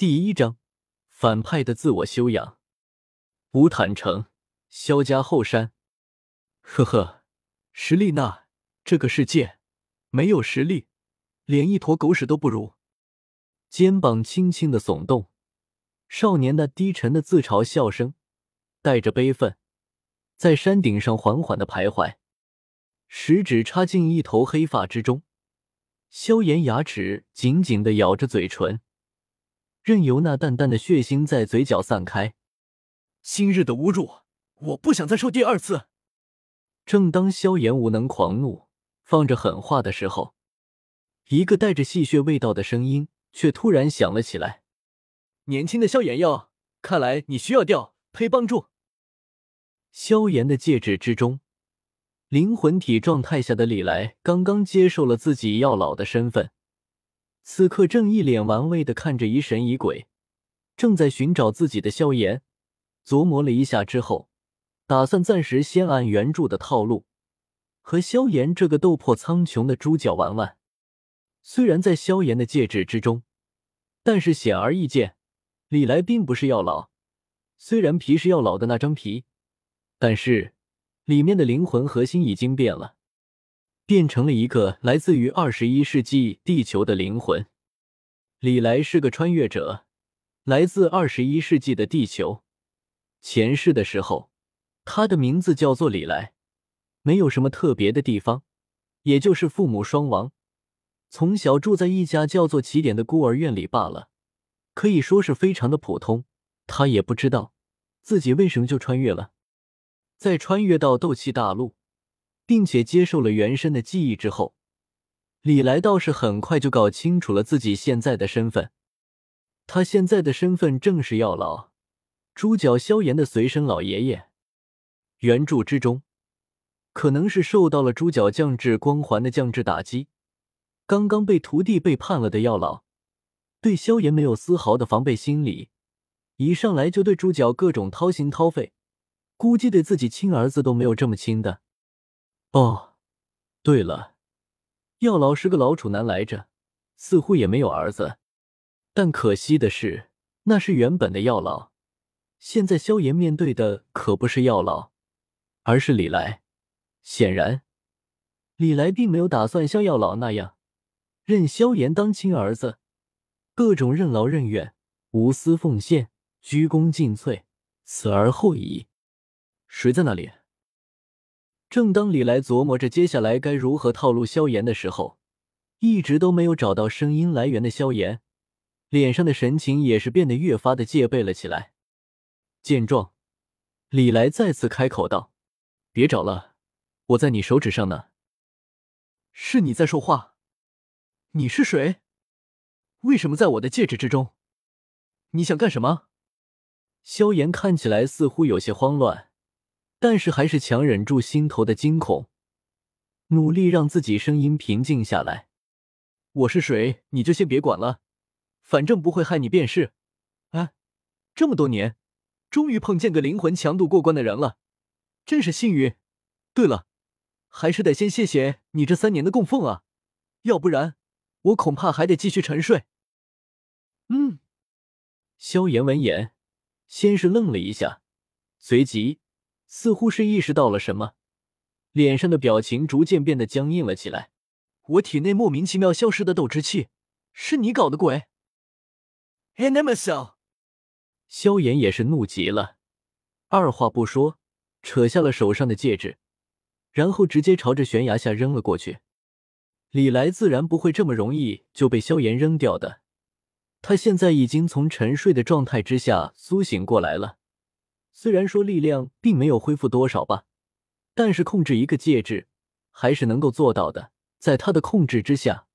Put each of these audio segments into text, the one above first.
第一章，反派的自我修养。吴坦诚，萧家后山。呵呵，实力那这个世界没有实力，连一坨狗屎都不如。肩膀轻轻的耸动，少年那低沉的自嘲笑声，带着悲愤，在山顶上缓缓的徘徊，食指插进一头黑发之中，萧炎牙齿紧紧的咬着嘴唇。任由那淡淡的血腥在嘴角散开。今日的侮辱，我不想再受第二次。正当萧炎无能狂怒、放着狠话的时候，一个带着戏谑味道的声音却突然响了起来：“年轻的萧炎哟，看来你需要调配帮助。”萧炎的戒指之中，灵魂体状态下的李来刚刚接受了自己药老的身份。此刻正一脸玩味的看着疑神疑鬼，正在寻找自己的萧炎，琢磨了一下之后，打算暂时先按原著的套路和萧炎这个斗破苍穹的猪脚玩玩。虽然在萧炎的戒指之中，但是显而易见，李来并不是药老。虽然皮是药老的那张皮，但是里面的灵魂核心已经变了。变成了一个来自于二十一世纪地球的灵魂。李来是个穿越者，来自二十一世纪的地球。前世的时候，他的名字叫做李来，没有什么特别的地方，也就是父母双亡，从小住在一家叫做起点的孤儿院里罢了，可以说是非常的普通。他也不知道自己为什么就穿越了，在穿越到斗气大陆。并且接受了原身的记忆之后，李来倒是很快就搞清楚了自己现在的身份。他现在的身份正是药老，猪脚萧炎的随身老爷爷。原著之中，可能是受到了猪脚降智光环的降智打击，刚刚被徒弟背叛了的药老，对萧炎没有丝毫的防备心理，一上来就对猪脚各种掏心掏肺，估计对自己亲儿子都没有这么亲的。哦，对了，药老是个老处男来着，似乎也没有儿子。但可惜的是，那是原本的药老。现在萧炎面对的可不是药老，而是李来。显然，李来并没有打算像药老那样认萧炎当亲儿子，各种任劳任怨、无私奉献、鞠躬尽瘁，死而后已。谁在那里？正当李来琢磨着接下来该如何套路萧炎的时候，一直都没有找到声音来源的萧炎，脸上的神情也是变得越发的戒备了起来。见状，李来再次开口道：“别找了，我在你手指上呢。”是你在说话？你是谁？为什么在我的戒指之中？你想干什么？萧炎看起来似乎有些慌乱。但是还是强忍住心头的惊恐，努力让自己声音平静下来。我是谁，你就先别管了，反正不会害你便是。哎，这么多年，终于碰见个灵魂强度过关的人了，真是幸运。对了，还是得先谢谢你这三年的供奉啊，要不然我恐怕还得继续沉睡。嗯，萧炎闻言，先是愣了一下，随即。似乎是意识到了什么，脸上的表情逐渐变得僵硬了起来。我体内莫名其妙消失的斗之气，是你搞的鬼？Animal！萧炎也是怒极了，二话不说，扯下了手上的戒指，然后直接朝着悬崖下扔了过去。李来自然不会这么容易就被萧炎扔掉的，他现在已经从沉睡的状态之下苏醒过来了。虽然说力量并没有恢复多少吧，但是控制一个戒指还是能够做到的。在他的控制之下，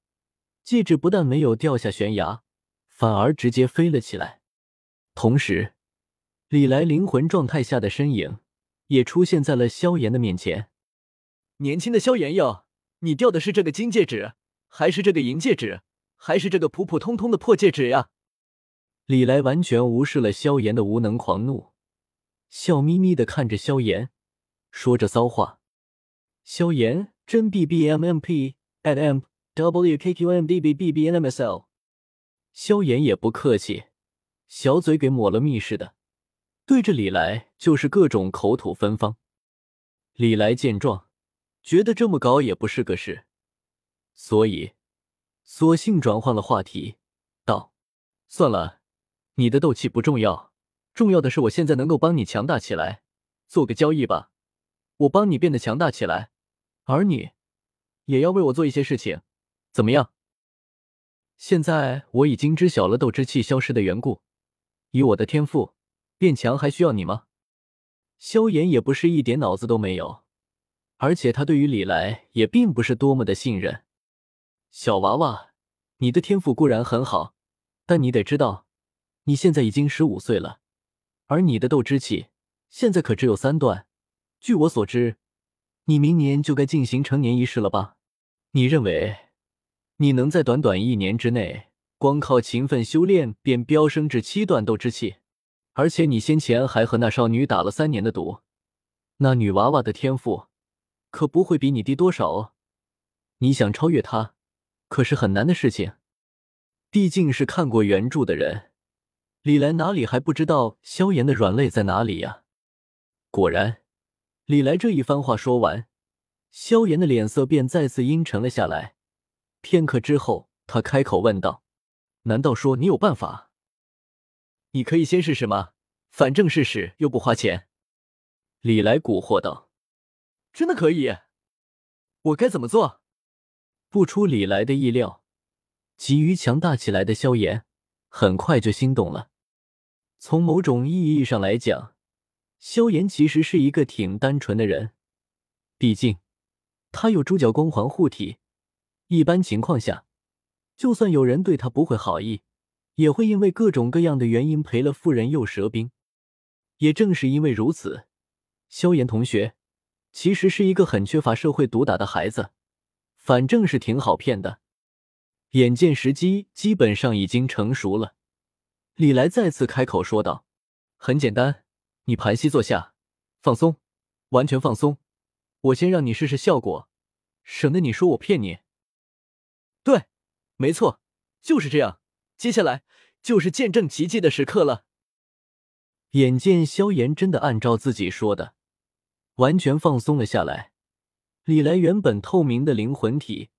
戒指不但没有掉下悬崖，反而直接飞了起来。同时，李来灵魂状态下的身影也出现在了萧炎的面前。年轻的萧炎哟，你掉的是这个金戒指，还是这个银戒指，还是这个普普通通的破戒指呀？李来完全无视了萧炎的无能狂怒。笑眯眯的看着萧炎，说着骚话。萧炎真 B B M M P at M W K Q M D B B B N M S L。萧炎也不客气，小嘴给抹了蜜似的，对着李来就是各种口吐芬芳。李来见状，觉得这么搞也不是个事，所以索性转换了话题，道：“算了，你的斗气不重要，重要的是我现在能够帮你强大起来。做个交易吧，我帮你变得强大起来，而你也要为我做一些事情，怎么样？”现在我已经知晓了斗之气消失的缘故，以我的天赋，变强还需要你吗？萧炎也不是一点脑子都没有，而且他对于李来也并不是多么的信任。小娃娃，你的天赋固然很好，但你得知道，你现在已经十五岁了，而你的斗之气现在可只有三段。据我所知，你明年就该进行成年仪式了吧？你认为你能在短短一年之内，光靠勤奋修炼便飙升至七段斗之气？而且你先前还和那少女打了三年的赌，那女娃娃的天赋可不会比你低多少哦。你想超越她，可是很难的事情。毕竟是看过原著的人，李来哪里还不知道萧炎的软肋在哪里呀？果然，李来这一番话说完，萧炎的脸色便再次阴沉了下来。片刻之后，他开口问道：“难道说你有办法？”你可以先试试吗？反正试试又不花钱。李来蛊惑道：“真的可以？我该怎么做？”不出李来的意料，急于强大起来的萧炎很快就心动了。从某种意义上来讲，萧炎其实是一个挺单纯的人。毕竟他有猪脚光环护体，一般情况下，就算有人对他不会好意。也会因为各种各样的原因赔了夫人又折兵。也正是因为如此，萧炎同学其实是一个很缺乏社会毒打的孩子，反正是挺好骗的。眼见时机基本上已经成熟了，李来再次开口说道：“很简单，你盘膝坐下，放松，完全放松。我先让你试试效果，省得你说我骗你。”对，没错，就是这样。接下来就是见证奇迹的时刻了。眼见萧炎真的按照自己说的，完全放松了下来，李来原本透明的灵魂体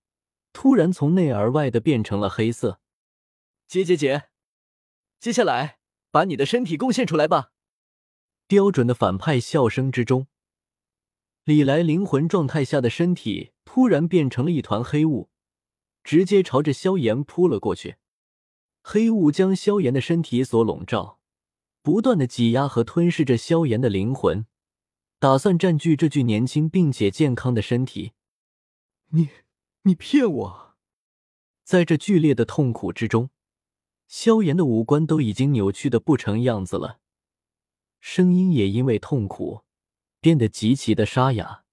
突然从内而外的变成了黑色。姐姐姐，接下来把你的身体贡献出来吧。标准的反派笑声之中，李来灵魂状态下的身体突然变成了一团黑雾，直接朝着萧炎扑了过去。黑雾将萧炎的身体所笼罩，不断的挤压和吞噬着萧炎的灵魂，打算占据这具年轻并且健康的身体。你，你骗我！在这剧烈的痛苦之中，萧炎的五官都已经扭曲的不成样子了，声音也因为痛苦变得极其的沙哑。